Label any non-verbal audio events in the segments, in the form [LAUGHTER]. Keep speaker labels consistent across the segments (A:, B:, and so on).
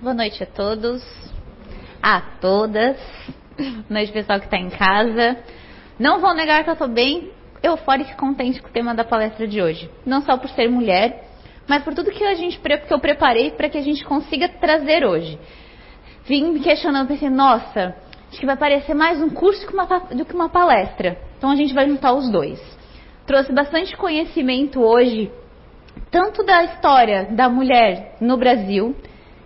A: Boa noite a todos, a todas. Boa [LAUGHS] noite, pessoal que está em casa. Não vou negar que eu estou bem eufórica e contente com o tema da palestra de hoje. Não só por ser mulher, mas por tudo que, a gente, que eu preparei para que a gente consiga trazer hoje. Vim me questionando, pensei, nossa, acho que vai parecer mais um curso do que uma palestra. Então a gente vai juntar os dois. Trouxe bastante conhecimento hoje, tanto da história da mulher no Brasil,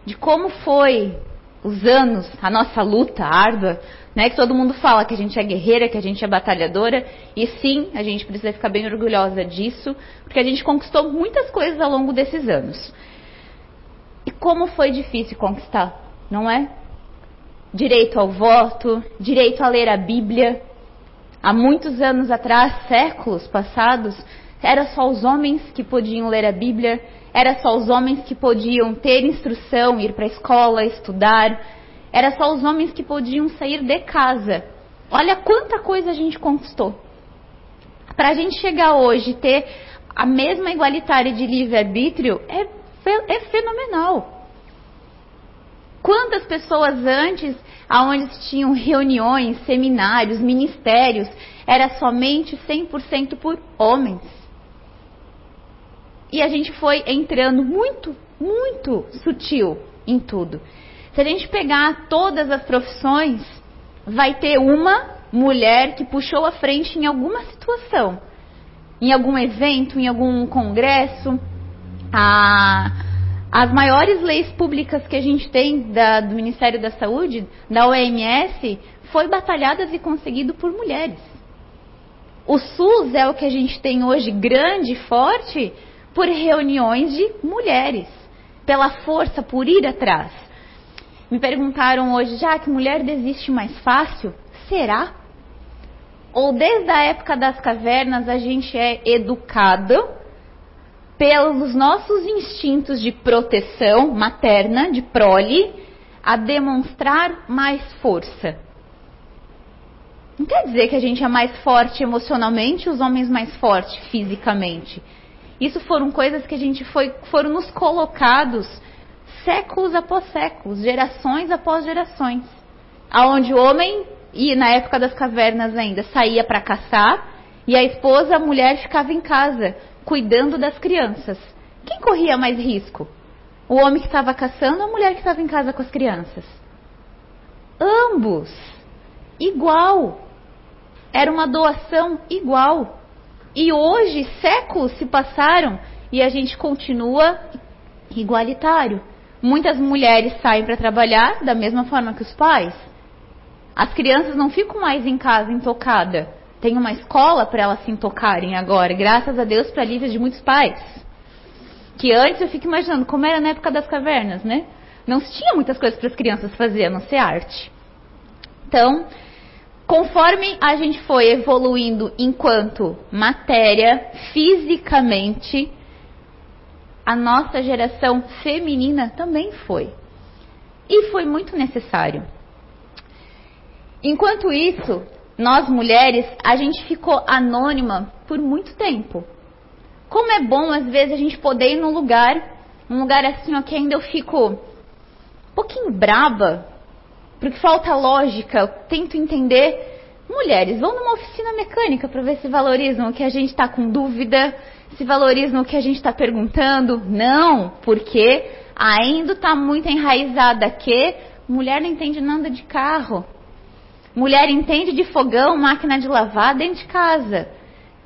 A: de como foi os anos, a nossa luta árdua, né? Que todo mundo fala que a gente é guerreira, que a gente é batalhadora, e sim, a gente precisa ficar bem orgulhosa disso, porque a gente conquistou muitas coisas ao longo desses anos. E como foi difícil conquistar, não é? Direito ao voto, direito a ler a Bíblia. Há muitos anos atrás, séculos passados, era só os homens que podiam ler a Bíblia, era só os homens que podiam ter instrução, ir para a escola, estudar. Era só os homens que podiam sair de casa. Olha quanta coisa a gente conquistou. Para a gente chegar hoje ter a mesma igualitária de livre-arbítrio é, é fenomenal. Quantas pessoas antes, aonde tinham reuniões, seminários, ministérios, era somente 100% por homens. E a gente foi entrando muito, muito sutil em tudo. Se a gente pegar todas as profissões, vai ter uma mulher que puxou a frente em alguma situação. Em algum evento, em algum congresso. A, as maiores leis públicas que a gente tem da, do Ministério da Saúde, da OMS, foi batalhadas e conseguido por mulheres. O SUS é o que a gente tem hoje grande e forte por reuniões de mulheres, pela força, por ir atrás. Me perguntaram hoje, já que mulher desiste mais fácil? Será? Ou desde a época das cavernas a gente é educado pelos nossos instintos de proteção materna, de prole, a demonstrar mais força. Não quer dizer que a gente é mais forte emocionalmente, os homens mais fortes fisicamente. Isso foram coisas que a gente foi, foram nos colocados séculos após séculos, gerações após gerações. Aonde o homem, e na época das cavernas ainda, saía para caçar e a esposa, a mulher, ficava em casa, cuidando das crianças. Quem corria mais risco? O homem que estava caçando ou a mulher que estava em casa com as crianças? Ambos. Igual. Era uma doação igual. E hoje, séculos se passaram e a gente continua igualitário. Muitas mulheres saem para trabalhar da mesma forma que os pais. As crianças não ficam mais em casa intocada. Tem uma escola para elas se intocarem agora, graças a Deus para alívio de muitos pais. Que antes eu fico imaginando como era na época das cavernas, né? Não se tinha muitas coisas para as crianças fazer, a não ser arte. Então, Conforme a gente foi evoluindo enquanto matéria, fisicamente, a nossa geração feminina também foi. E foi muito necessário. Enquanto isso, nós mulheres, a gente ficou anônima por muito tempo. Como é bom, às vezes, a gente poder ir num lugar, um lugar assim, ó, que ainda eu fico um pouquinho braba, porque falta lógica, tento entender. Mulheres, vão numa oficina mecânica para ver se valorizam o que a gente está com dúvida, se valorizam o que a gente está perguntando. Não, porque ainda está muito enraizada que mulher não entende nada de carro. Mulher entende de fogão, máquina de lavar dentro de casa.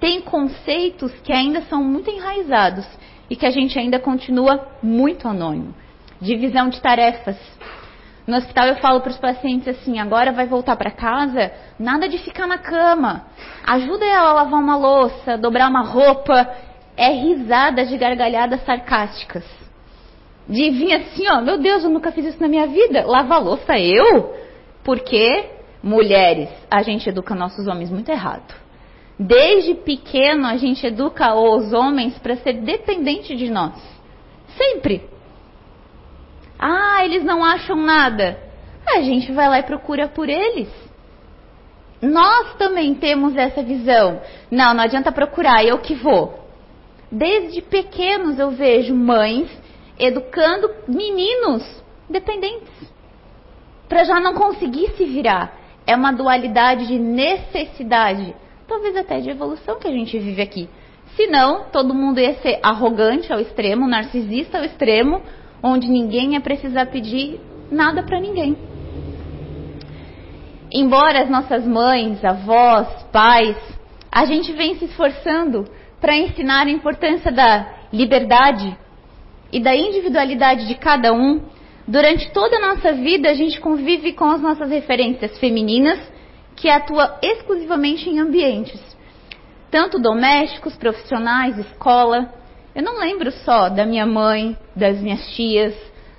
A: Tem conceitos que ainda são muito enraizados e que a gente ainda continua muito anônimo. Divisão de tarefas. No hospital eu falo para os pacientes assim: agora vai voltar para casa, nada de ficar na cama. Ajuda ela a lavar uma louça, dobrar uma roupa. É risada de gargalhadas sarcásticas. De vir assim, ó, meu Deus, eu nunca fiz isso na minha vida. Lavar louça eu? Porque, mulheres, a gente educa nossos homens muito errado. Desde pequeno a gente educa os homens para ser dependente de nós. Sempre. Ah, eles não acham nada. A gente vai lá e procura por eles. Nós também temos essa visão. Não, não adianta procurar, eu que vou. Desde pequenos eu vejo mães educando meninos dependentes. Para já não conseguir se virar. É uma dualidade de necessidade, talvez até de evolução que a gente vive aqui. Senão, todo mundo ia ser arrogante ao extremo, narcisista ao extremo, onde ninguém ia precisar pedir nada para ninguém. Embora as nossas mães, avós, pais, a gente vem se esforçando para ensinar a importância da liberdade e da individualidade de cada um, durante toda a nossa vida a gente convive com as nossas referências femininas, que atuam exclusivamente em ambientes, tanto domésticos, profissionais, escola. Eu não lembro só da minha mãe, das minhas tias,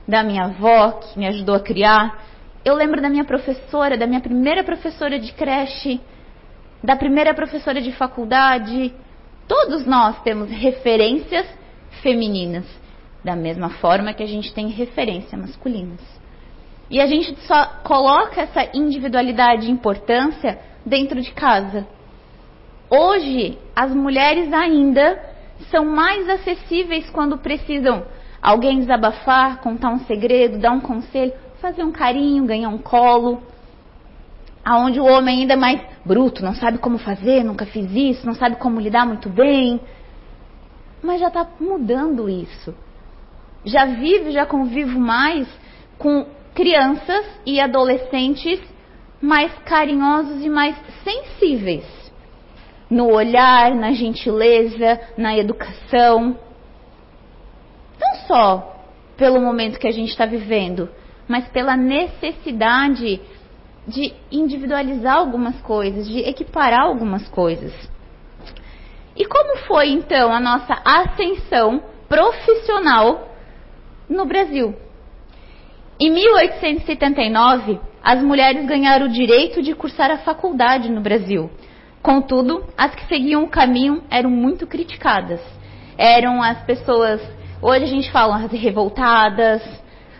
A: da minha avó que me ajudou a criar. Eu lembro da minha professora, da minha primeira professora de creche, da primeira professora de faculdade. Todos nós temos referências femininas, da mesma forma que a gente tem referências masculinas. E a gente só coloca essa individualidade e importância dentro de casa. Hoje, as mulheres ainda são mais acessíveis quando precisam alguém desabafar, contar um segredo, dar um conselho, fazer um carinho, ganhar um colo. Aonde o homem ainda é mais bruto, não sabe como fazer, nunca fiz isso, não sabe como lidar muito bem. Mas já está mudando isso. Já vivo, já convivo mais com crianças e adolescentes mais carinhosos e mais sensíveis no olhar, na gentileza, na educação não só pelo momento que a gente está vivendo, mas pela necessidade de individualizar algumas coisas, de equiparar algumas coisas. E como foi então a nossa ascensão profissional no Brasil? Em 1879, as mulheres ganharam o direito de cursar a faculdade no Brasil. Contudo, as que seguiam o caminho eram muito criticadas. Eram as pessoas Hoje a gente fala as revoltadas,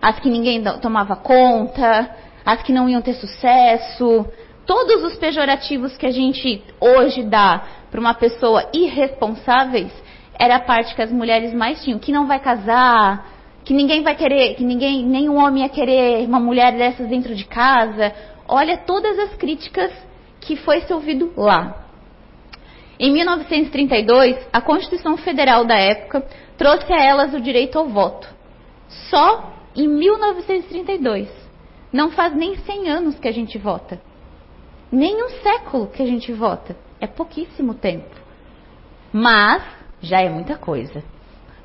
A: as que ninguém tomava conta, as que não iam ter sucesso, todos os pejorativos que a gente hoje dá para uma pessoa irresponsáveis, era a parte que as mulheres mais tinham, que não vai casar, que ninguém vai querer, que ninguém, nenhum homem ia querer uma mulher dessas dentro de casa. Olha todas as críticas que foi ouvido lá. Em 1932, a Constituição Federal da época trouxe a elas o direito ao voto. Só em 1932. Não faz nem 100 anos que a gente vota. Nem um século que a gente vota. É pouquíssimo tempo. Mas já é muita coisa.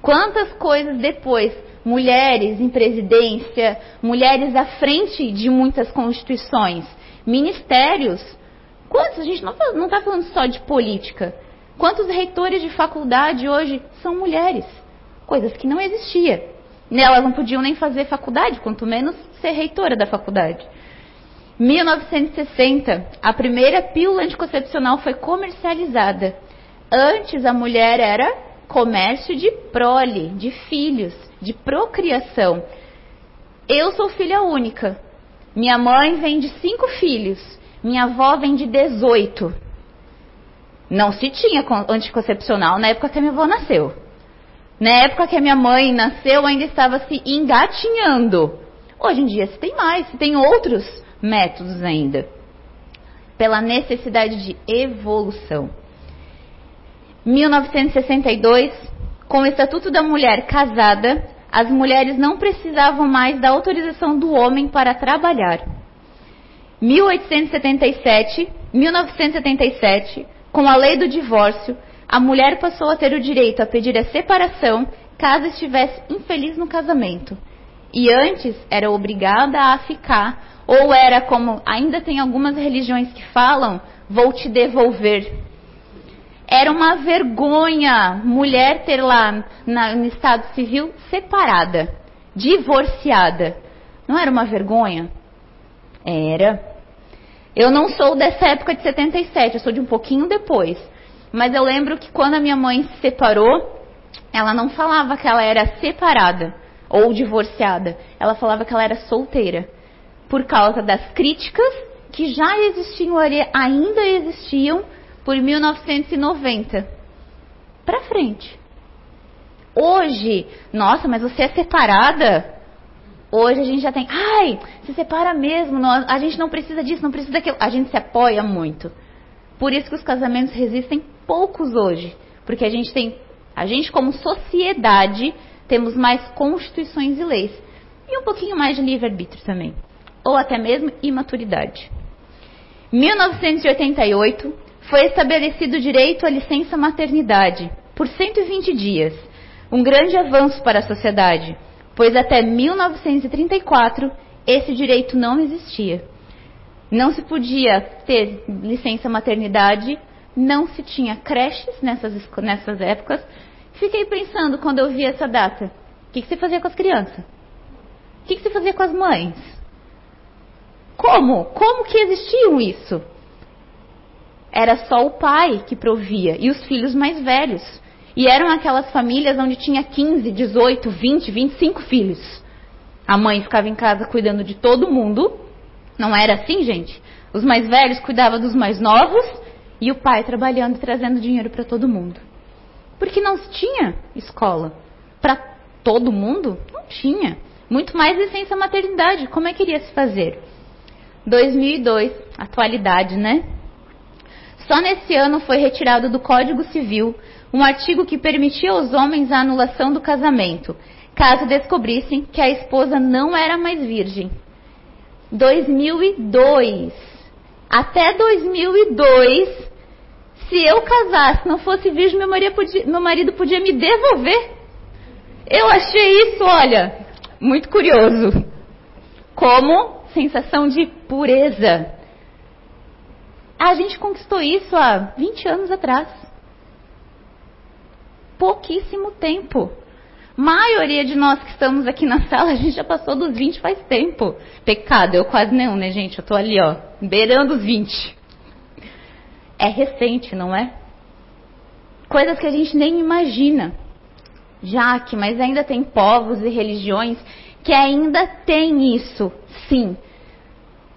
A: Quantas coisas depois, mulheres em presidência, mulheres à frente de muitas constituições, ministérios. Quantos? A gente não está falando só de política. Quantos reitores de faculdade hoje são mulheres? coisas que não existia. Elas não podiam nem fazer faculdade, quanto menos ser reitora da faculdade. 1960, a primeira pílula anticoncepcional foi comercializada. Antes a mulher era comércio de prole, de filhos, de procriação. Eu sou filha única. Minha mãe vem de cinco filhos. Minha avó vem de 18. Não se tinha anticoncepcional na época que a minha avó nasceu. Na época que a minha mãe nasceu, ainda estava se engatinhando. Hoje em dia se tem mais, se tem outros métodos ainda. Pela necessidade de evolução. 1962, com o Estatuto da Mulher casada, as mulheres não precisavam mais da autorização do homem para trabalhar. 1877, 1977, com a lei do divórcio, a mulher passou a ter o direito a pedir a separação caso estivesse infeliz no casamento. E antes era obrigada a ficar, ou era como ainda tem algumas religiões que falam, vou te devolver. Era uma vergonha mulher ter lá na, no estado civil separada, divorciada. Não era uma vergonha? Era. Eu não sou dessa época de 77, eu sou de um pouquinho depois. Mas eu lembro que quando a minha mãe se separou, ela não falava que ela era separada ou divorciada. Ela falava que ela era solteira. Por causa das críticas que já existiam, ainda existiam por 1990 para frente. Hoje, nossa, mas você é separada? Hoje a gente já tem, ai, se separa mesmo, a gente não precisa disso, não precisa daquilo. A gente se apoia muito. Por isso que os casamentos resistem poucos hoje. Porque a gente tem, a gente como sociedade, temos mais constituições e leis. E um pouquinho mais de livre-arbítrio também. Ou até mesmo imaturidade. 1988 foi estabelecido o direito à licença maternidade por 120 dias. Um grande avanço para a sociedade pois até 1934 esse direito não existia. Não se podia ter licença maternidade, não se tinha creches nessas, nessas épocas. Fiquei pensando quando eu vi essa data: o que, que você fazia com as crianças? O que, que você fazia com as mães? Como? Como que existiam isso? Era só o pai que provia e os filhos mais velhos. E eram aquelas famílias onde tinha 15, 18, 20, 25 filhos. A mãe ficava em casa cuidando de todo mundo. Não era assim, gente? Os mais velhos cuidavam dos mais novos e o pai trabalhando trazendo dinheiro para todo mundo. Porque não tinha escola para todo mundo? Não tinha. Muito mais licença maternidade. Como é que iria se fazer? 2002, atualidade, né? Só nesse ano foi retirado do Código Civil um artigo que permitia aos homens a anulação do casamento, caso descobrissem que a esposa não era mais virgem. 2002. Até 2002, se eu casasse, não fosse virgem, meu marido podia, meu marido podia me devolver. Eu achei isso, olha, muito curioso. Como sensação de pureza. A gente conquistou isso há 20 anos atrás pouquíssimo tempo. Maioria de nós que estamos aqui na sala, a gente já passou dos 20 faz tempo. Pecado, eu quase nenhum, né, gente? Eu tô ali, ó, beirando os 20. É recente, não é? Coisas que a gente nem imagina. Já que, mas ainda tem povos e religiões que ainda tem isso, sim.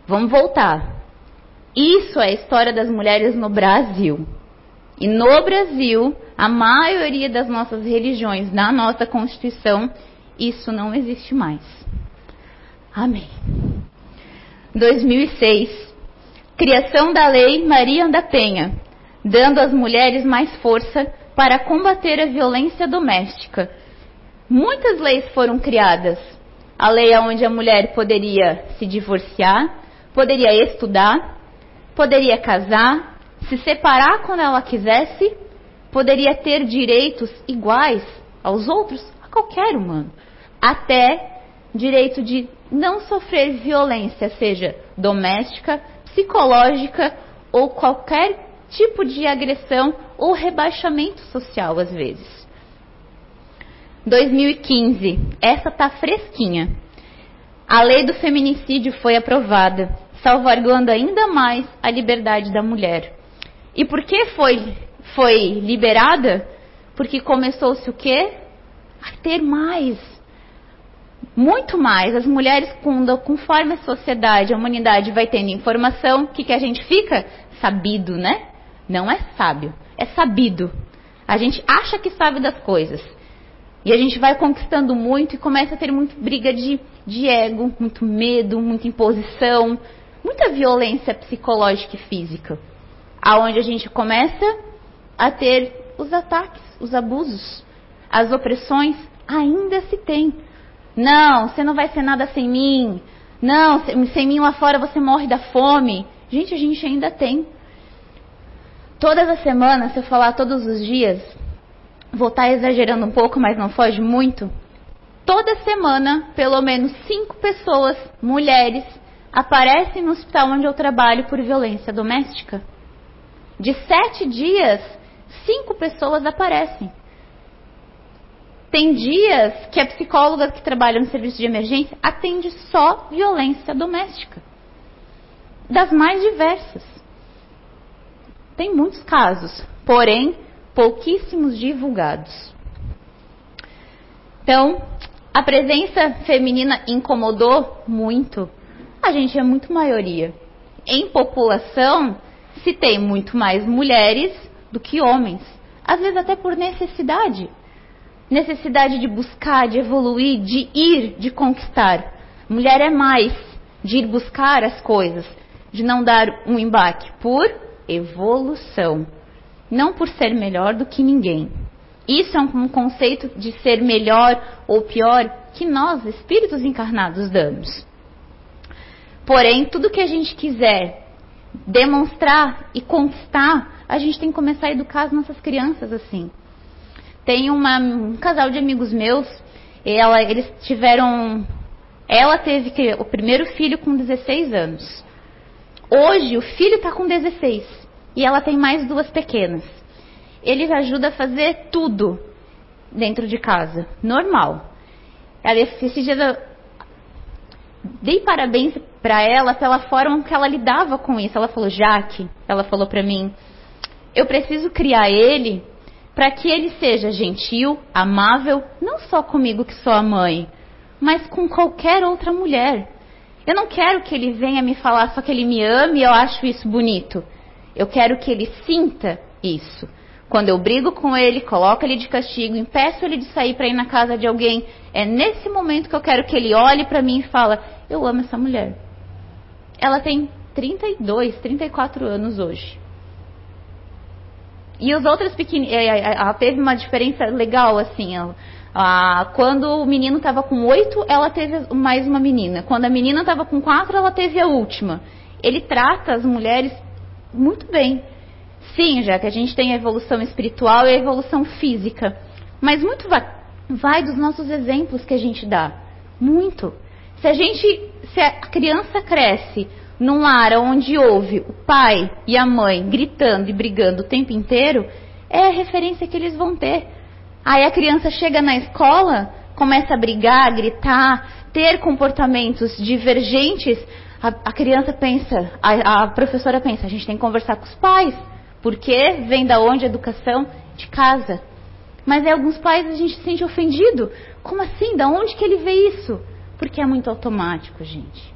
A: Vamos voltar. Isso é a história das mulheres no Brasil. E no Brasil, a maioria das nossas religiões, na nossa Constituição, isso não existe mais. Amém. 2006. Criação da Lei Maria da Penha, dando às mulheres mais força para combater a violência doméstica. Muitas leis foram criadas. A lei onde a mulher poderia se divorciar, poderia estudar, poderia casar, se separar quando ela quisesse, poderia ter direitos iguais aos outros, a qualquer humano. Até direito de não sofrer violência, seja doméstica, psicológica ou qualquer tipo de agressão ou rebaixamento social, às vezes. 2015, essa tá fresquinha. A lei do feminicídio foi aprovada, salvaguardando ainda mais a liberdade da mulher. E por que foi, foi liberada? Porque começou-se o quê? A ter mais. Muito mais. As mulheres, conforme a sociedade, a humanidade vai tendo informação, o que, que a gente fica? Sabido, né? Não é sábio, é sabido. A gente acha que sabe das coisas. E a gente vai conquistando muito e começa a ter muita briga de, de ego, muito medo, muita imposição, muita violência psicológica e física aonde a gente começa a ter os ataques, os abusos, as opressões, ainda se tem. Não, você não vai ser nada sem mim. Não, sem mim lá fora você morre da fome. Gente, a gente ainda tem. Todas as semanas, se eu falar todos os dias, vou estar exagerando um pouco, mas não foge muito. Toda semana, pelo menos cinco pessoas, mulheres, aparecem no hospital onde eu trabalho por violência doméstica. De sete dias, cinco pessoas aparecem. Tem dias que a psicóloga que trabalha no serviço de emergência atende só violência doméstica. Das mais diversas. Tem muitos casos, porém pouquíssimos divulgados. Então, a presença feminina incomodou muito. A gente é muito maioria. Em população, se tem muito mais mulheres do que homens. Às vezes até por necessidade. Necessidade de buscar, de evoluir, de ir, de conquistar. Mulher é mais de ir buscar as coisas, de não dar um embaque, por evolução, não por ser melhor do que ninguém. Isso é um conceito de ser melhor ou pior que nós, espíritos encarnados, damos. Porém, tudo que a gente quiser demonstrar e conquistar, a gente tem que começar a educar as nossas crianças assim. Tem uma, um casal de amigos meus, ela, eles tiveram. Ela teve o primeiro filho com 16 anos. Hoje o filho está com 16 e ela tem mais duas pequenas. Ele ajuda a fazer tudo dentro de casa, normal. Ela, esses dias dei parabéns para ela pela forma que ela lidava com isso. Ela falou, Jaque, ela falou para mim, eu preciso criar ele para que ele seja gentil, amável, não só comigo que sou a mãe, mas com qualquer outra mulher. Eu não quero que ele venha me falar só que ele me ama e eu acho isso bonito. Eu quero que ele sinta isso. Quando eu brigo com ele, coloco ele de castigo, impeço ele de sair para ir na casa de alguém, é nesse momento que eu quero que ele olhe para mim e fala: "Eu amo essa mulher". Ela tem 32, 34 anos hoje. E os outros pequeninos, é, é, ela teve uma diferença legal, assim. Ela, ah, quando o menino estava com oito, ela teve mais uma menina. Quando a menina estava com quatro, ela teve a última. Ele trata as mulheres muito bem. Sim, já que a gente tem a evolução espiritual e a evolução física. Mas muito vai, vai dos nossos exemplos que a gente dá. Muito. Se a gente, se a criança cresce num lar onde houve o pai e a mãe gritando e brigando o tempo inteiro, é a referência que eles vão ter. Aí a criança chega na escola, começa a brigar, gritar, ter comportamentos divergentes. A, a criança pensa, a, a, professora pensa, a gente tem que conversar com os pais, porque vem da onde a educação de casa. Mas em alguns pais a gente se sente ofendido. Como assim? Da onde que ele vê isso? Porque é muito automático, gente.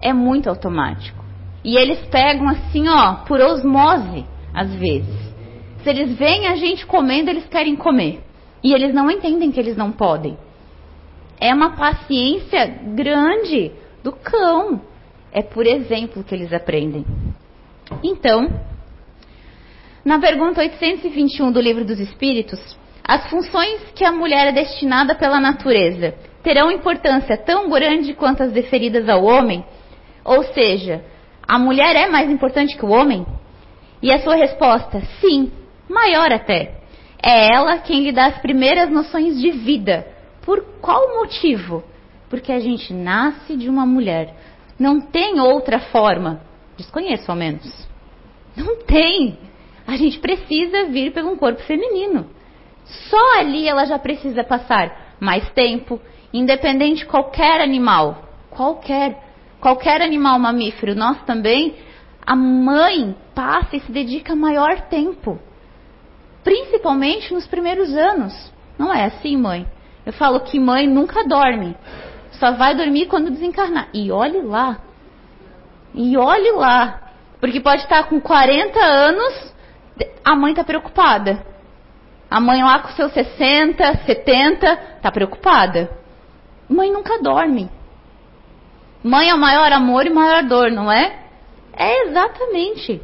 A: É muito automático. E eles pegam assim, ó, por osmose, às vezes. Se eles veem a gente comendo, eles querem comer. E eles não entendem que eles não podem. É uma paciência grande do cão. É por exemplo que eles aprendem. Então, na pergunta 821 do Livro dos Espíritos, as funções que a mulher é destinada pela natureza terão importância tão grande quanto as deferidas ao homem? Ou seja, a mulher é mais importante que o homem? E a sua resposta, sim, maior até. É ela quem lhe dá as primeiras noções de vida. Por qual motivo? Porque a gente nasce de uma mulher. Não tem outra forma. Desconheço ao menos. Não tem. A gente precisa vir pelo um corpo feminino. Só ali ela já precisa passar mais tempo, independente de qualquer animal, qualquer, qualquer animal mamífero, nós também, a mãe passa e se dedica maior tempo, principalmente nos primeiros anos. Não é assim, mãe? Eu falo que mãe nunca dorme, só vai dormir quando desencarnar. E olhe lá, e olhe lá, porque pode estar com 40 anos, a mãe está preocupada. A mãe lá com seus 60, 70, está preocupada. Mãe nunca dorme. Mãe é o maior amor e maior dor, não é? É exatamente.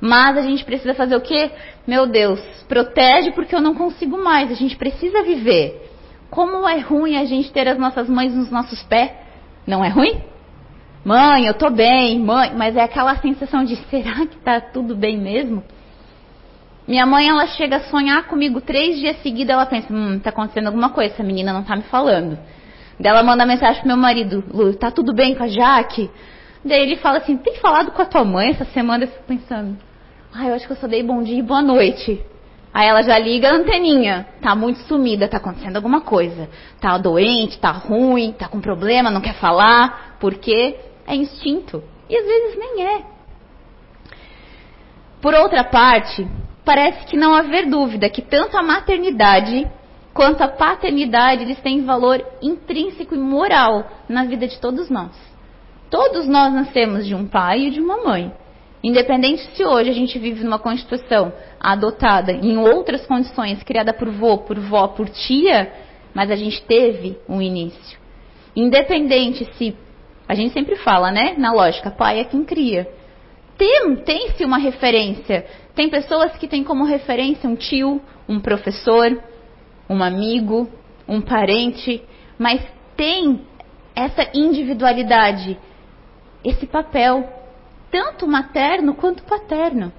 A: Mas a gente precisa fazer o quê? Meu Deus, protege porque eu não consigo mais. A gente precisa viver. Como é ruim a gente ter as nossas mães nos nossos pés? Não é ruim? Mãe, eu tô bem, mãe, mas é aquela sensação de será que tá tudo bem mesmo? Minha mãe, ela chega a sonhar comigo três dias seguidos, ela pensa, hum, tá acontecendo alguma coisa, essa menina não tá me falando. Daí ela manda mensagem pro meu marido, Lu, tá tudo bem com a Jaque? Daí ele fala assim, tem falado com a tua mãe essa semana? Eu fico pensando, ah, eu acho que eu só dei bom dia e boa noite. Aí ela já liga a anteninha, tá muito sumida, tá acontecendo alguma coisa. Tá doente, tá ruim, tá com problema, não quer falar, porque é instinto. E às vezes nem é. Por outra parte, parece que não haver dúvida que tanto a maternidade quanto a paternidade, eles têm valor intrínseco e moral na vida de todos nós. Todos nós nascemos de um pai e de uma mãe. Independente se hoje a gente vive numa constituição adotada em outras condições, criada por vô, por vó, por tia, mas a gente teve um início. Independente se. A gente sempre fala, né? Na lógica, pai é quem cria. Tem, tem-se uma referência. Tem pessoas que têm como referência um tio, um professor, um amigo, um parente, mas tem essa individualidade, esse papel, tanto materno quanto paterno.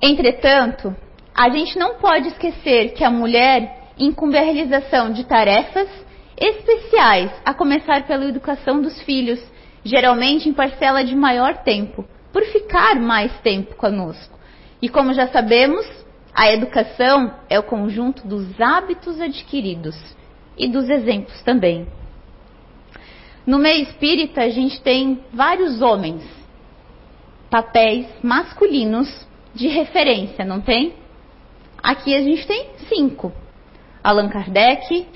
A: Entretanto, a gente não pode esquecer que a mulher incumbe a realização de tarefas especiais, a começar pela educação dos filhos, geralmente em parcela de maior tempo, por ficar mais tempo conosco. E como já sabemos, a educação é o conjunto dos hábitos adquiridos e dos exemplos também. No meio espírita, a gente tem vários homens, papéis masculinos de referência, não tem? Aqui a gente tem cinco: Allan Kardec,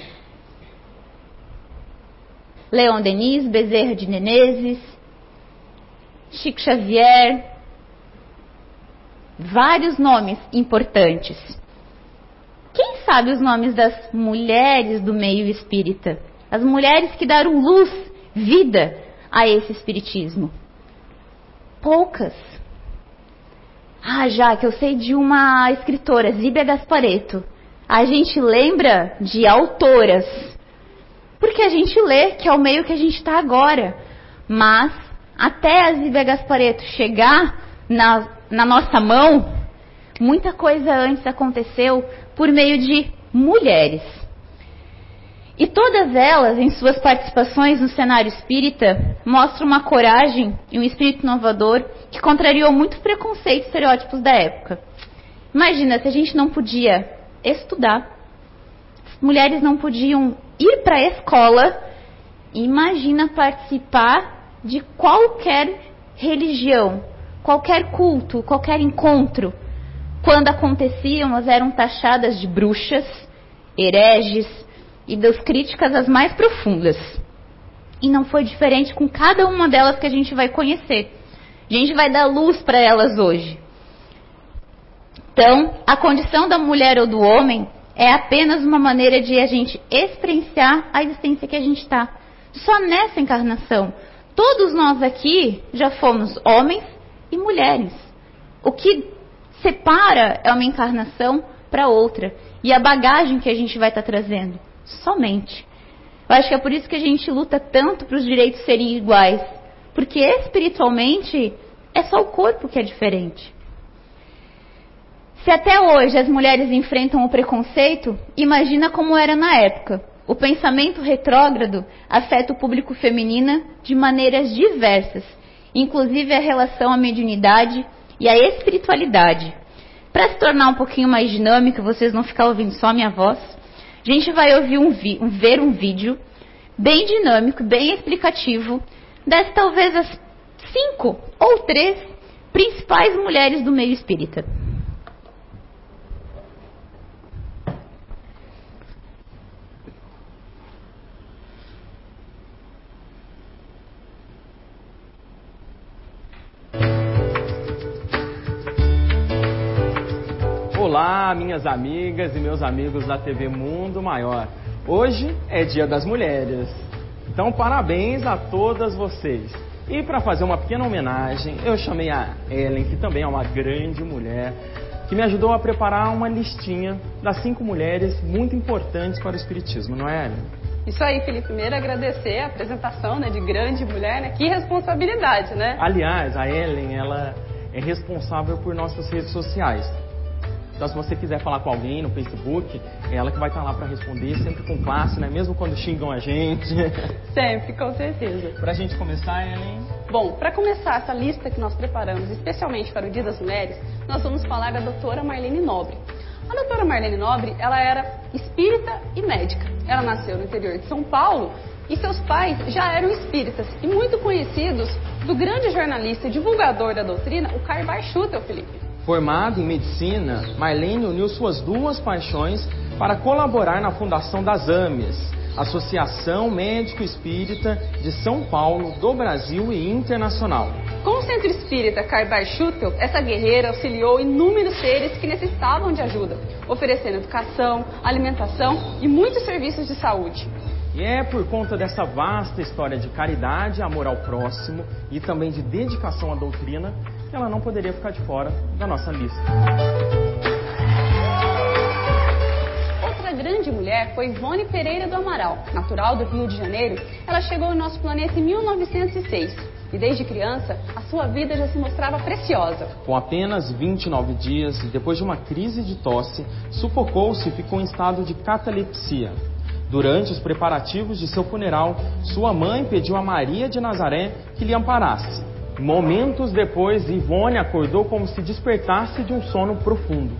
A: Leon Denis, Bezerra de Menezes, Chico Xavier, vários nomes importantes. Quem sabe os nomes das mulheres do meio espírita? As mulheres que deram luz, vida a esse espiritismo. Poucas. Ah, já que eu sei de uma escritora, Zíbia Gaspareto. A gente lembra de autoras. Porque a gente lê, que é o meio que a gente está agora. Mas, até a Zíbia Gaspareto chegar na na nossa mão, muita coisa antes aconteceu por meio de mulheres. E todas elas, em suas participações no cenário espírita, mostram uma coragem e um espírito inovador que contrariou muitos preconceitos e estereótipos da época. Imagina se a gente não podia estudar, mulheres não podiam ir para a escola, imagina participar de qualquer religião, qualquer culto, qualquer encontro, quando aconteciam, elas eram taxadas de bruxas, hereges e das críticas as mais profundas. E não foi diferente com cada uma delas que a gente vai conhecer. A gente vai dar luz para elas hoje. Então, a condição da mulher ou do homem é apenas uma maneira de a gente experienciar a existência que a gente está. Só nessa encarnação. Todos nós aqui já fomos homens e mulheres. O que separa é uma encarnação para outra. E a bagagem que a gente vai estar tá trazendo. Somente. Eu acho que é por isso que a gente luta tanto para os direitos serem iguais. Porque espiritualmente é só o corpo que é diferente. Se até hoje as mulheres enfrentam o preconceito, imagina como era na época. O pensamento retrógrado afeta o público feminino de maneiras diversas inclusive a relação à mediunidade e à espiritualidade. Para se tornar um pouquinho mais dinâmica, vocês não ficar ouvindo só a minha voz, a gente vai ouvir um ver um vídeo bem dinâmico, bem explicativo, das talvez as cinco ou três principais mulheres do meio espírita.
B: Olá, minhas amigas e meus amigos da TV Mundo Maior. Hoje é Dia das Mulheres. Então, parabéns a todas vocês. E para fazer uma pequena homenagem, eu chamei a Ellen, que também é uma grande mulher, que me ajudou a preparar uma listinha das cinco mulheres muito importantes para o Espiritismo, não é, Ellen?
C: Isso aí, Felipe. Primeiro, agradecer a apresentação né, de grande mulher, né? Que responsabilidade, né?
B: Aliás, a Ellen, ela é responsável por nossas redes sociais. Então, se você quiser falar com alguém no Facebook, é ela que vai estar lá para responder, sempre com classe, né? Mesmo quando xingam a gente. [LAUGHS]
C: Sempre, com certeza.
B: Para a gente começar, Ellen?
C: Bom, para começar essa lista que nós preparamos, especialmente para o Dia das Mulheres, nós vamos falar da doutora Marlene Nobre. A doutora Marlene Nobre, ela era espírita e médica. Ela nasceu no interior de São Paulo e seus pais já eram espíritas e muito conhecidos do grande jornalista e divulgador da doutrina, o Carvar Schutel, Felipe.
B: Formado em medicina, Marlene uniu suas duas paixões para colaborar na fundação das AMES, Associação Médico Espírita de São Paulo, do Brasil e internacional.
C: Com o Centro Espírita Karbar Schutel, essa guerreira auxiliou inúmeros seres que necessitavam de ajuda, oferecendo educação, alimentação e muitos serviços de saúde.
B: E é por conta dessa vasta história de caridade, amor ao próximo e também de dedicação à doutrina ela não poderia ficar de fora da nossa lista.
C: Outra grande mulher foi Ivone Pereira do Amaral. Natural do Rio de Janeiro, ela chegou ao nosso planeta em 1906 e desde criança a sua vida já se mostrava preciosa.
B: Com apenas 29 dias, depois de uma crise de tosse, sufocou-se e ficou em estado de catalepsia. Durante os preparativos de seu funeral, sua mãe pediu a Maria de Nazaré que lhe amparasse. Momentos depois, Ivone acordou como se despertasse de um sono profundo.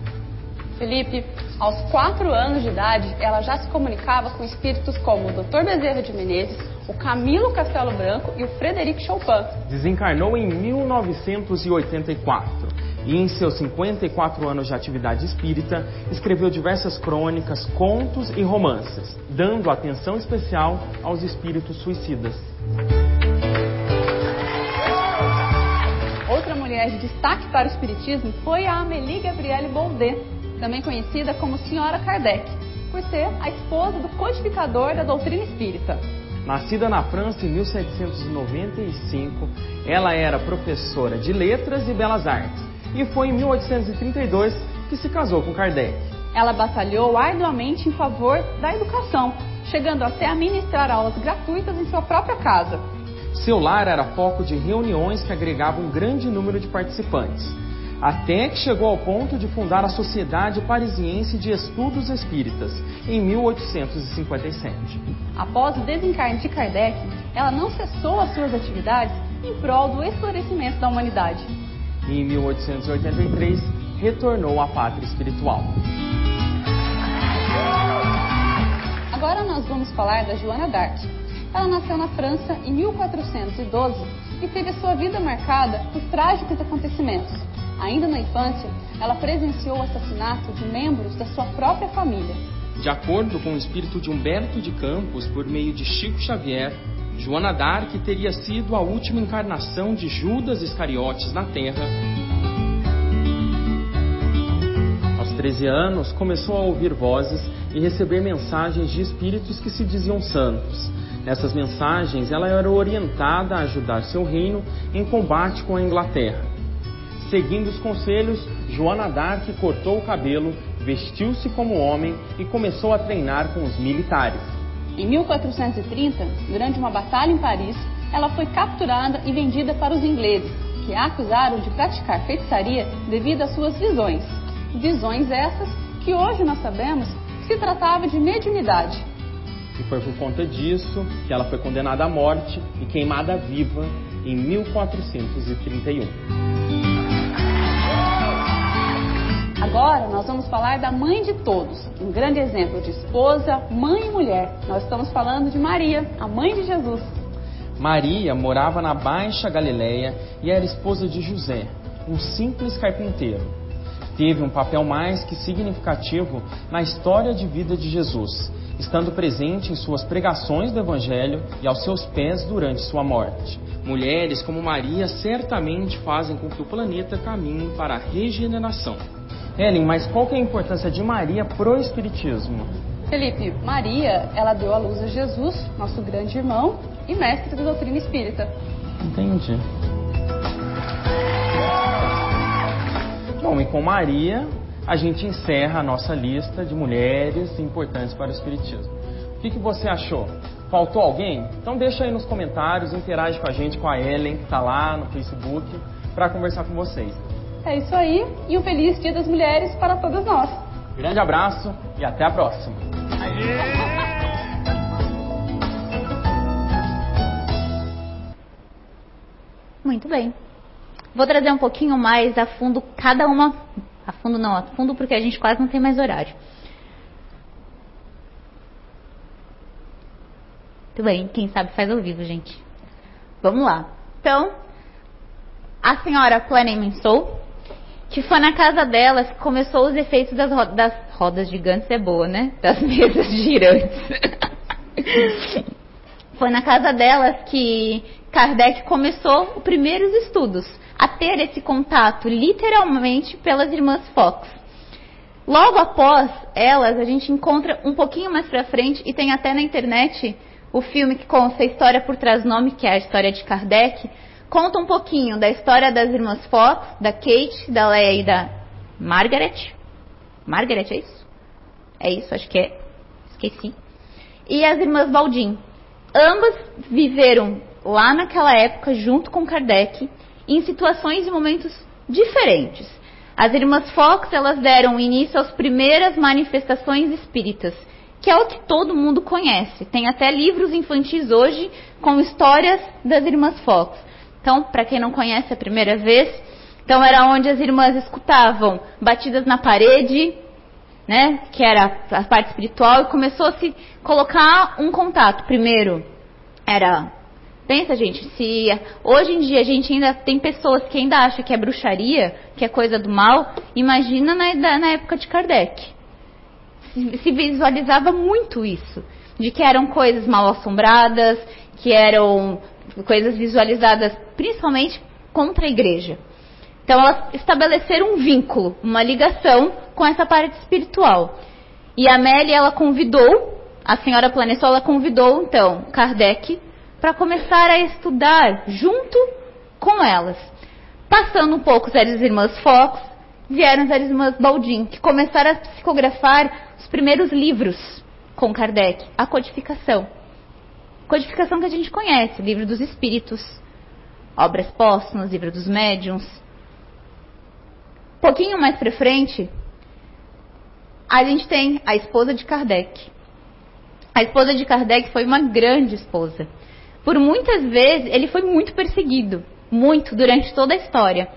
C: Felipe, aos quatro anos de idade, ela já se comunicava com espíritos como o Dr. Bezerra de Menezes, o Camilo Castelo Branco e o Frederic Chopin.
B: Desencarnou em 1984 e, em seus 54 anos de atividade espírita, escreveu diversas crônicas, contos e romances, dando atenção especial aos espíritos suicidas.
C: Mulher de destaque para o espiritismo foi a Amélie Gabrielle Baudet, também conhecida como Senhora Kardec, por ser a esposa do codificador da doutrina espírita.
B: Nascida na França em 1795, ela era professora de letras e belas artes e foi em 1832 que se casou com Kardec.
C: Ela batalhou arduamente em favor da educação, chegando até a ministrar aulas gratuitas em sua própria casa.
B: Seu lar era foco de reuniões que agregavam um grande número de participantes, até que chegou ao ponto de fundar a Sociedade Parisiense de Estudos Espíritas, em 1857.
C: Após o desencarne de Kardec, ela não cessou as suas atividades em prol do esclarecimento da humanidade.
B: E em 1883, retornou à pátria espiritual.
C: Agora nós vamos falar da Joana d'Arc. Ela nasceu na França em 1412 e teve a sua vida marcada por trágicos acontecimentos. Ainda na infância, ela presenciou o assassinato de membros da sua própria família.
B: De acordo com o espírito de Humberto de Campos, por meio de Chico Xavier, Joana d'Arc teria sido a última encarnação de Judas Iscariotes na Terra. Aos 13 anos, começou a ouvir vozes e receber mensagens de espíritos que se diziam santos. Nessas mensagens, ela era orientada a ajudar seu reino em combate com a Inglaterra. Seguindo os conselhos, Joana d'Arc cortou o cabelo, vestiu-se como homem e começou a treinar com os militares.
C: Em 1430, durante uma batalha em Paris, ela foi capturada e vendida para os ingleses, que a acusaram de praticar feitiçaria devido às suas visões. Visões essas que hoje nós sabemos se tratava de mediunidade.
B: E foi por conta disso que ela foi condenada à morte e queimada viva em 1431.
C: Agora nós vamos falar da mãe de todos, um grande exemplo de esposa, mãe e mulher. Nós estamos falando de Maria, a mãe de Jesus.
B: Maria morava na Baixa Galileia e era esposa de José, um simples carpinteiro. Teve um papel mais que significativo na história de vida de Jesus, estando presente em suas pregações do Evangelho e aos seus pés durante sua morte. Mulheres como Maria certamente fazem com que o planeta caminhe para a regeneração. Ellen, mas qual que é a importância de Maria pro Espiritismo?
C: Felipe, Maria, ela deu à luz a Jesus, nosso grande irmão e mestre da doutrina espírita.
B: Entendi. Bom, e com Maria, a gente encerra a nossa lista de mulheres importantes para o Espiritismo. O que, que você achou? Faltou alguém? Então deixa aí nos comentários, interage com a gente, com a Ellen, que está lá no Facebook, para conversar com vocês.
C: É isso aí, e um feliz Dia das Mulheres para todas nós.
B: Grande abraço e até a próxima.
A: Muito bem. Vou trazer um pouquinho mais a fundo cada uma. A fundo não, a fundo porque a gente quase não tem mais horário. Muito bem, quem sabe faz ao vivo, gente. Vamos lá. Então, a senhora Clenem Soul, que foi na casa delas que começou os efeitos das, ro das rodas gigantes, é boa, né? Das [LAUGHS] mesas girantes. [LAUGHS] Foi na casa delas que Kardec começou os primeiros estudos, a ter esse contato literalmente pelas irmãs Fox. Logo após elas, a gente encontra um pouquinho mais pra frente e tem até na internet o filme que conta a história por trás do nome, que é a história de Kardec, conta um pouquinho da história das irmãs Fox, da Kate, da Leia e da Margaret. Margaret, é isso? É isso, acho que é. Esqueci. E as irmãs Baldin. Ambas viveram lá naquela época, junto com Kardec, em situações e momentos diferentes. As irmãs Fox, elas deram início às primeiras manifestações espíritas, que é o que todo mundo conhece. Tem até livros infantis hoje com histórias das irmãs Fox. Então, para quem não conhece a primeira vez, então era onde as irmãs escutavam batidas na parede, né, que era a parte espiritual, e começou a se colocar um contato. Primeiro era Pensa, gente, se hoje em dia a gente ainda tem pessoas que ainda acham que é bruxaria, que é coisa do mal, imagina na, na época de Kardec. Se, se visualizava muito isso, de que eram coisas mal assombradas, que eram coisas visualizadas principalmente contra a igreja. Então elas estabeleceram um vínculo, uma ligação com essa parte espiritual. E a Amélia, ela convidou, a senhora Planessol, ela convidou então Kardec para começar a estudar junto com elas. Passando um pouco as irmãs Fox, vieram as irmãs Baldin, que começaram a psicografar os primeiros livros com Kardec, a codificação. Codificação que a gente conhece, livro dos espíritos, obras póstumas, livro dos médiuns. Um pouquinho mais para frente, a gente tem a esposa de Kardec. A esposa de Kardec foi uma grande esposa. Por muitas vezes ele foi muito perseguido, muito durante toda a história.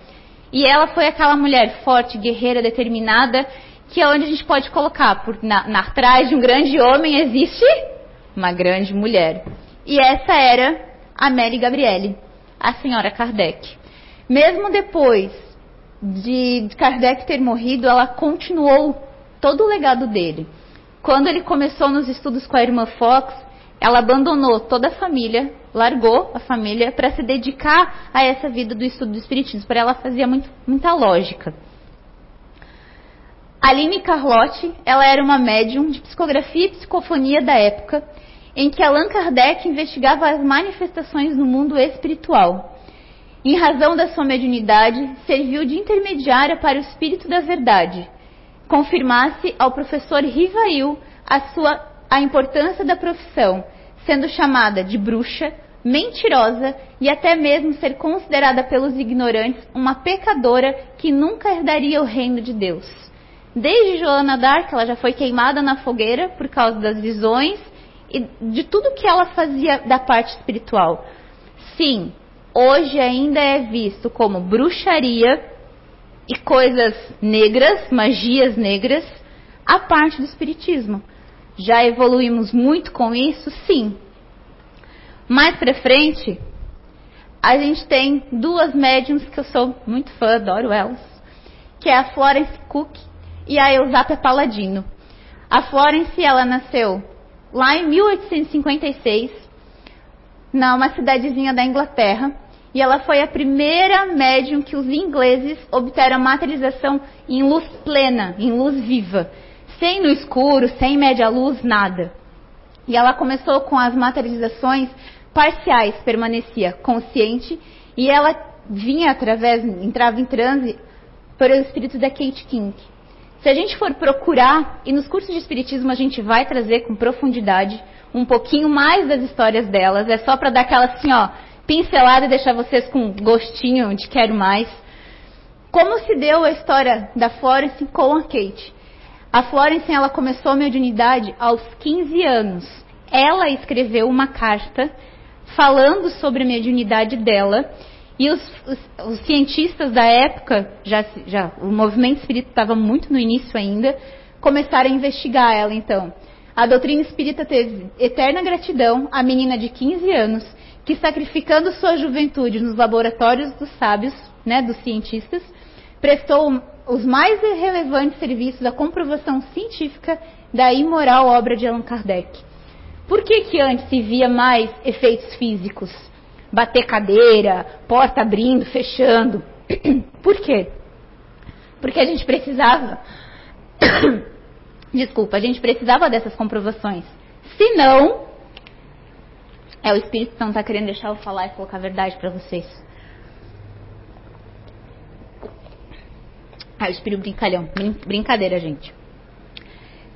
A: E ela foi aquela mulher forte, guerreira, determinada, que é onde a gente pode colocar, por na, atrás de um grande homem existe uma grande mulher. E essa era a Mary Gabriele, a senhora Kardec. Mesmo depois de Kardec ter morrido, ela continuou todo o legado dele. Quando ele começou nos estudos com a irmã Fox, ela abandonou toda a família, largou a família para se dedicar a essa vida do estudo do espiritismo. Para ela fazia muito, muita lógica. Aline Carlotti, ela era uma médium de psicografia e psicofonia da época, em que Allan Kardec investigava as manifestações no mundo espiritual. Em razão da sua mediunidade, serviu de intermediária para o espírito da verdade. Confirmasse ao professor Rivail a sua a importância da profissão, sendo chamada de bruxa, mentirosa e até mesmo ser considerada pelos ignorantes uma pecadora que nunca herdaria o reino de Deus. Desde Joana d'Arc, ela já foi queimada na fogueira por causa das visões e de tudo que ela fazia da parte espiritual. Sim, hoje ainda é visto como bruxaria e coisas negras, magias negras, a parte do espiritismo. Já evoluímos muito com isso? Sim. Mais para frente, a gente tem duas médiums que eu sou muito fã, adoro elas, que é a Florence Cook e a Eusapia Paladino. A Florence, ela nasceu lá em 1856, numa cidadezinha da Inglaterra, e ela foi a primeira médium que os ingleses obteram materialização em luz plena, em luz viva sem no escuro, sem média luz, nada. E ela começou com as materializações parciais, permanecia consciente e ela vinha através, entrava em transe por o espírito da Kate King. Se a gente for procurar, e nos cursos de espiritismo a gente vai trazer com profundidade um pouquinho mais das histórias delas, é só para dar aquela assim, ó, pincelada e deixar vocês com gostinho de quero mais. Como se deu a história da Florence com a Kate? A Florence ela começou a mediunidade aos 15 anos. Ela escreveu uma carta falando sobre a mediunidade dela e os, os, os cientistas da época, já, já o movimento espírita estava muito no início ainda, começaram a investigar ela então. A doutrina espírita teve eterna gratidão à menina de 15 anos que, sacrificando sua juventude nos laboratórios dos sábios, né, dos cientistas, prestou os mais relevantes serviços da comprovação científica da imoral obra de Allan Kardec. Por que, que antes se via mais efeitos físicos? Bater cadeira, porta abrindo, fechando. [COUGHS] Por quê? Porque a gente precisava. [COUGHS] Desculpa, a gente precisava dessas comprovações. Se não. É o Espírito que não está querendo deixar eu falar e colocar a verdade para vocês. Ah, o Espírito brincalhão. Brincadeira, gente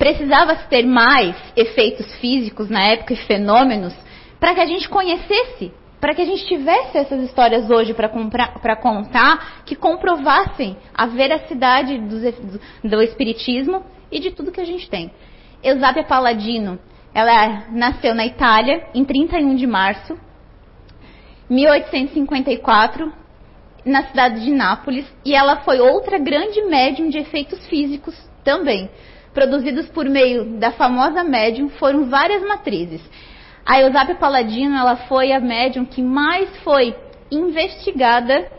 A: precisava ter mais efeitos físicos na época e fenômenos para que a gente conhecesse, para que a gente tivesse essas histórias hoje para contar que comprovassem a veracidade do, do, espiritismo e de tudo que a gente tem. Eusápia Paladino, ela nasceu na Itália em 31 de março 1854 na cidade de Nápoles e ela foi outra grande médium de efeitos físicos também produzidos por meio da famosa médium, foram várias matrizes. A Eusapia Paladino ela foi a médium que mais foi investigada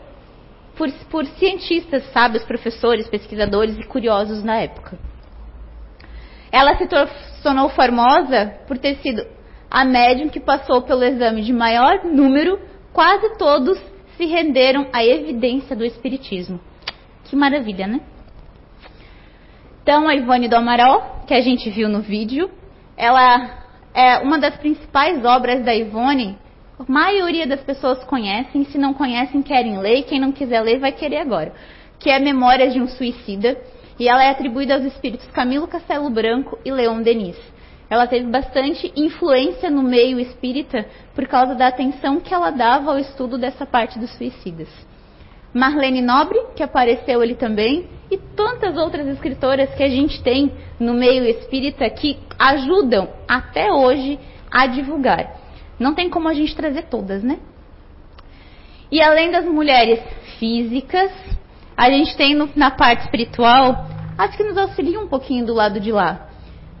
A: por, por cientistas, sábios, professores, pesquisadores e curiosos na época. Ela se tornou famosa por ter sido a médium que passou pelo exame de maior número, quase todos se renderam à evidência do espiritismo. Que maravilha, né? Então, a Ivone do Amaral, que a gente viu no vídeo, ela é uma das principais obras da Ivone. A maioria das pessoas conhecem, se não conhecem, querem ler, quem não quiser ler vai querer agora. Que é Memórias de um Suicida, e ela é atribuída aos espíritos Camilo Castelo Branco e Leon Denis. Ela teve bastante influência no meio espírita por causa da atenção que ela dava ao estudo dessa parte dos suicidas. Marlene Nobre, que apareceu ali também, e tantas outras escritoras que a gente tem no meio espírita que ajudam até hoje a divulgar. Não tem como a gente trazer todas, né? E além das mulheres físicas, a gente tem no, na parte espiritual as que nos auxiliam um pouquinho do lado de lá.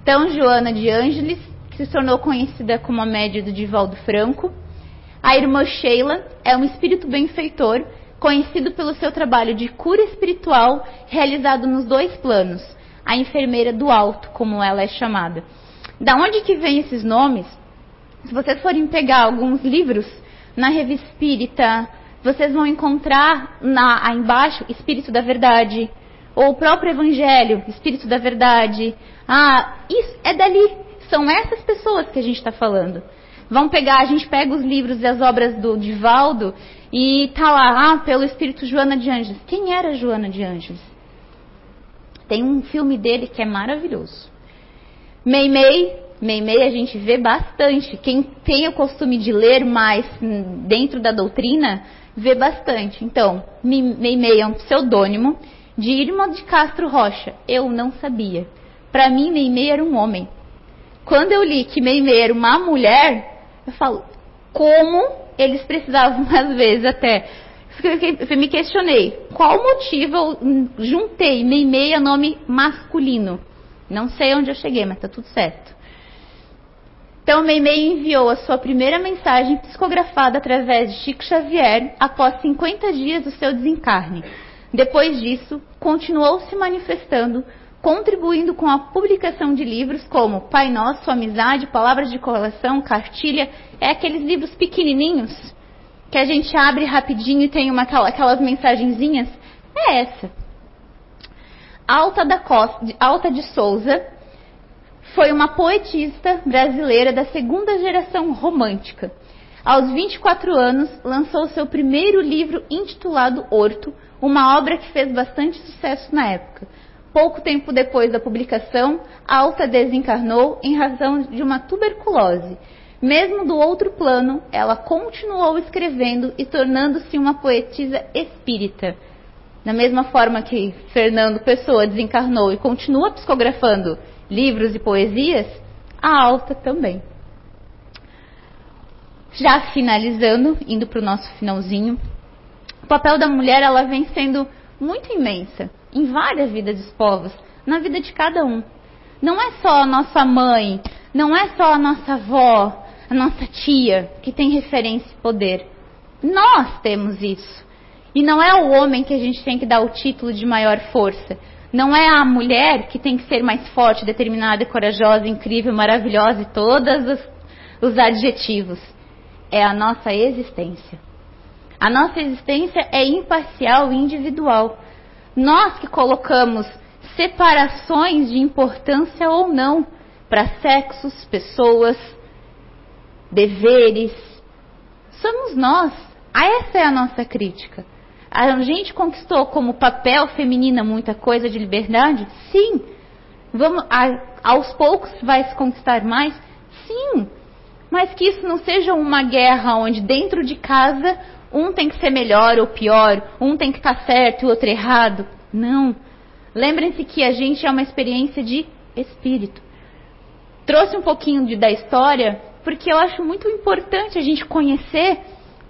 A: Então, Joana de Ângeles, que se tornou conhecida como a média do Divaldo Franco. A irmã Sheila é um espírito benfeitor conhecido pelo seu trabalho de cura espiritual realizado nos dois planos, a enfermeira do alto, como ela é chamada. Da onde que vem esses nomes? Se vocês forem pegar alguns livros na revista Espírita, vocês vão encontrar na, embaixo Espírito da Verdade, ou o próprio Evangelho, Espírito da Verdade. Ah, isso é dali. São essas pessoas que a gente está falando. Vão pegar, a gente pega os livros e as obras do Divaldo e tá lá, ah, pelo espírito Joana de Ângeles. Quem era Joana de Ângeles? Tem um filme dele que é maravilhoso. Meimei, Meimei a gente vê bastante. Quem tem o costume de ler mais dentro da doutrina, vê bastante. Então, Meimei é um pseudônimo de Irma de Castro Rocha. Eu não sabia. Para mim, Meimei era um homem. Quando eu li que Meimei era uma mulher, eu falo, como eles precisavam, às vezes, até. Eu me questionei, qual motivo eu juntei Meimei a nome masculino? Não sei onde eu cheguei, mas tá tudo certo. Então, Meimei enviou a sua primeira mensagem psicografada através de Chico Xavier após 50 dias do seu desencarne. Depois disso, continuou se manifestando contribuindo com a publicação de livros como Pai Nosso, Amizade, Palavras de Coração, Cartilha, é aqueles livros pequenininhos que a gente abre rapidinho e tem uma, aquelas mensagenzinhas. É essa. Alta, da Costa, Alta de Souza foi uma poetista brasileira da segunda geração romântica. Aos 24 anos, lançou seu primeiro livro intitulado Horto, uma obra que fez bastante sucesso na época. Pouco tempo depois da publicação, Alta desencarnou em razão de uma tuberculose. Mesmo do outro plano, ela continuou escrevendo e tornando-se uma poetisa espírita. Da mesma forma que Fernando Pessoa desencarnou e continua psicografando livros e poesias, a Alta também. Já finalizando, indo para o nosso finalzinho, papel da mulher ela vem sendo muito imensa em várias vidas dos povos, na vida de cada um. Não é só a nossa mãe, não é só a nossa avó, a nossa tia que tem referência e poder. Nós temos isso. E não é o homem que a gente tem que dar o título de maior força. Não é a mulher que tem que ser mais forte, determinada, corajosa, incrível, maravilhosa e todas as os adjetivos. É a nossa existência. A nossa existência é imparcial e individual. Nós que colocamos separações de importância ou não para sexos, pessoas, deveres. Somos nós. Essa é a nossa crítica. A gente conquistou como papel feminina muita coisa de liberdade? Sim. Vamos, a, aos poucos vai se conquistar mais? Sim. Mas que isso não seja uma guerra onde dentro de casa um tem que ser melhor ou pior, um tem que estar tá certo e o outro errado. Não. Lembrem-se que a gente é uma experiência de espírito. Trouxe um pouquinho de, da história porque eu acho muito importante a gente conhecer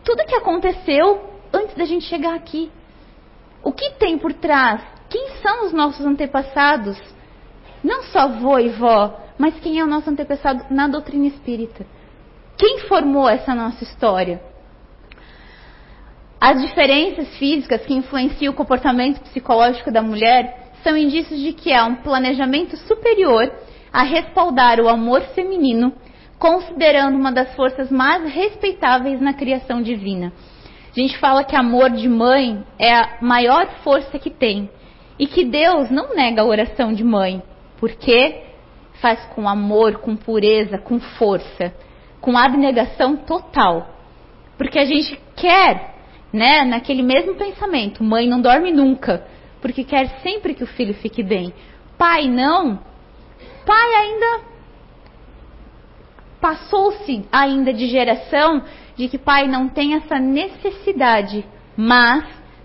A: tudo que aconteceu antes da gente chegar aqui. O que tem por trás? Quem são os nossos antepassados? Não só avô e vó, mas quem é o nosso antepassado na doutrina espírita? Quem formou essa nossa história? As diferenças físicas que influenciam o comportamento psicológico da mulher são indícios de que há um planejamento superior a respaldar o amor feminino, considerando uma das forças mais respeitáveis na criação divina. A gente fala que amor de mãe é a maior força que tem e que Deus não nega a oração de mãe, porque faz com amor, com pureza, com força, com abnegação total. Porque a gente quer, né, naquele mesmo pensamento, mãe não dorme nunca, porque quer sempre que o filho fique bem. Pai não. Pai ainda passou-se ainda de geração de que pai não tem essa necessidade, mas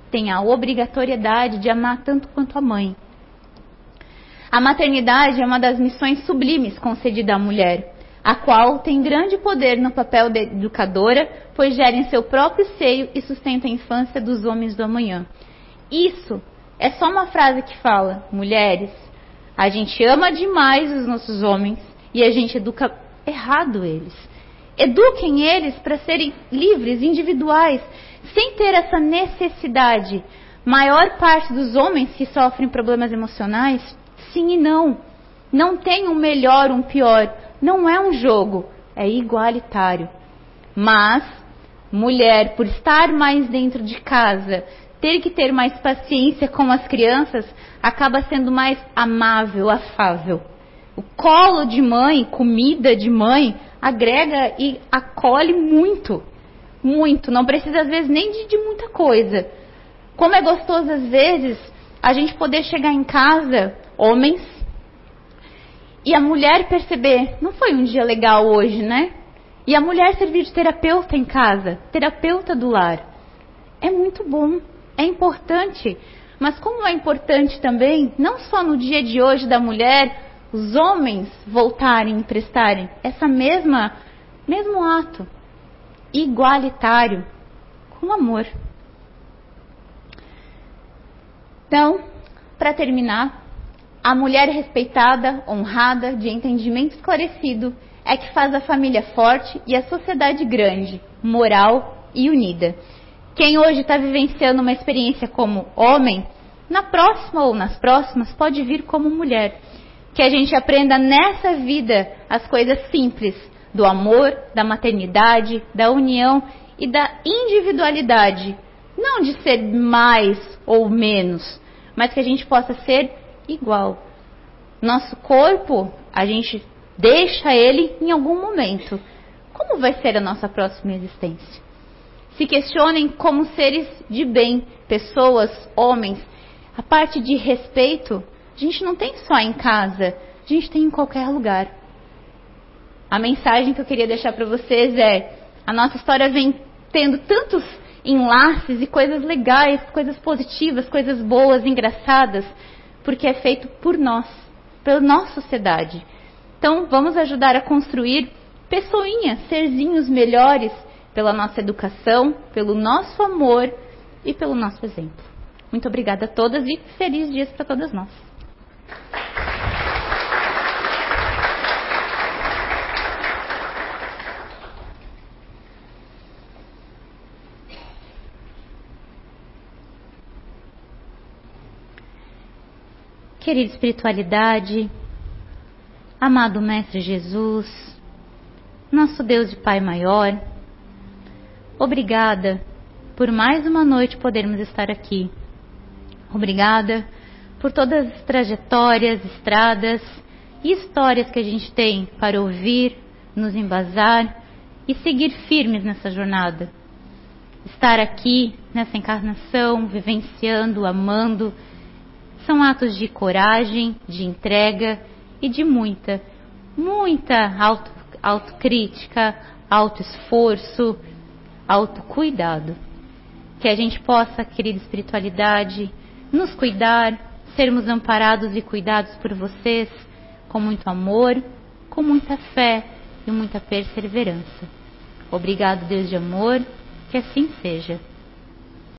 A: tem a obrigatoriedade de amar tanto quanto a mãe. A maternidade é uma das missões sublimes concedida à mulher, a qual tem grande poder no papel de educadora, pois gera em seu próprio seio e sustenta a infância dos homens do amanhã. Isso é só uma frase que fala: mulheres, a gente ama demais os nossos homens e a gente educa errado eles. Eduquem eles para serem livres, individuais, sem ter essa necessidade. Maior parte dos homens que sofrem problemas emocionais, sim e não. Não tem um melhor, um pior. Não é um jogo, é igualitário. Mas, mulher, por estar mais dentro de casa, ter que ter mais paciência com as crianças, acaba sendo mais amável, afável. O colo de mãe, comida de mãe, agrega e acolhe muito. Muito. Não precisa, às vezes, nem de, de muita coisa. Como é gostoso, às vezes, a gente poder chegar em casa, homens, e a mulher perceber, não foi um dia legal hoje, né? E a mulher servir de terapeuta em casa, terapeuta do lar. É muito bom, é importante. Mas como é importante também, não só no dia de hoje da mulher, os homens voltarem e prestarem essa mesma mesmo ato igualitário com amor. Então, para terminar, a mulher respeitada, honrada, de entendimento esclarecido é que faz a família forte e a sociedade grande, moral e unida. Quem hoje está vivenciando uma experiência como homem, na próxima ou nas próximas pode vir como mulher que a gente aprenda nessa vida as coisas simples do amor, da maternidade, da união e da individualidade. Não de ser mais ou menos, mas que a gente possa ser igual. Nosso corpo, a gente deixa ele em algum momento. Como vai ser a nossa próxima existência? Se questionem como seres de bem, pessoas, homens. A parte de respeito a gente não tem só em casa, a gente tem em qualquer lugar. A mensagem que eu queria deixar para vocês é: a nossa história vem tendo tantos enlaces e coisas legais, coisas positivas, coisas boas, engraçadas, porque é feito por nós, pela nossa sociedade. Então, vamos ajudar a construir pessoinhas, serzinhos melhores pela nossa educação, pelo nosso amor e pelo nosso exemplo. Muito obrigada a todas e feliz dias para todas nós. Querida espiritualidade, amado Mestre Jesus, nosso Deus e Pai maior, obrigada por mais uma noite podermos estar aqui. Obrigada por todas as trajetórias, estradas e histórias que a gente tem para ouvir, nos embasar e seguir firmes nessa jornada. Estar aqui nessa encarnação, vivenciando, amando, são atos de coragem, de entrega e de muita, muita auto, autocrítica, autoesforço, autocuidado. Que a gente possa, querida espiritualidade, nos cuidar, sermos amparados e cuidados por vocês com muito amor, com muita fé e muita perseverança. Obrigado, Deus de amor, que assim seja.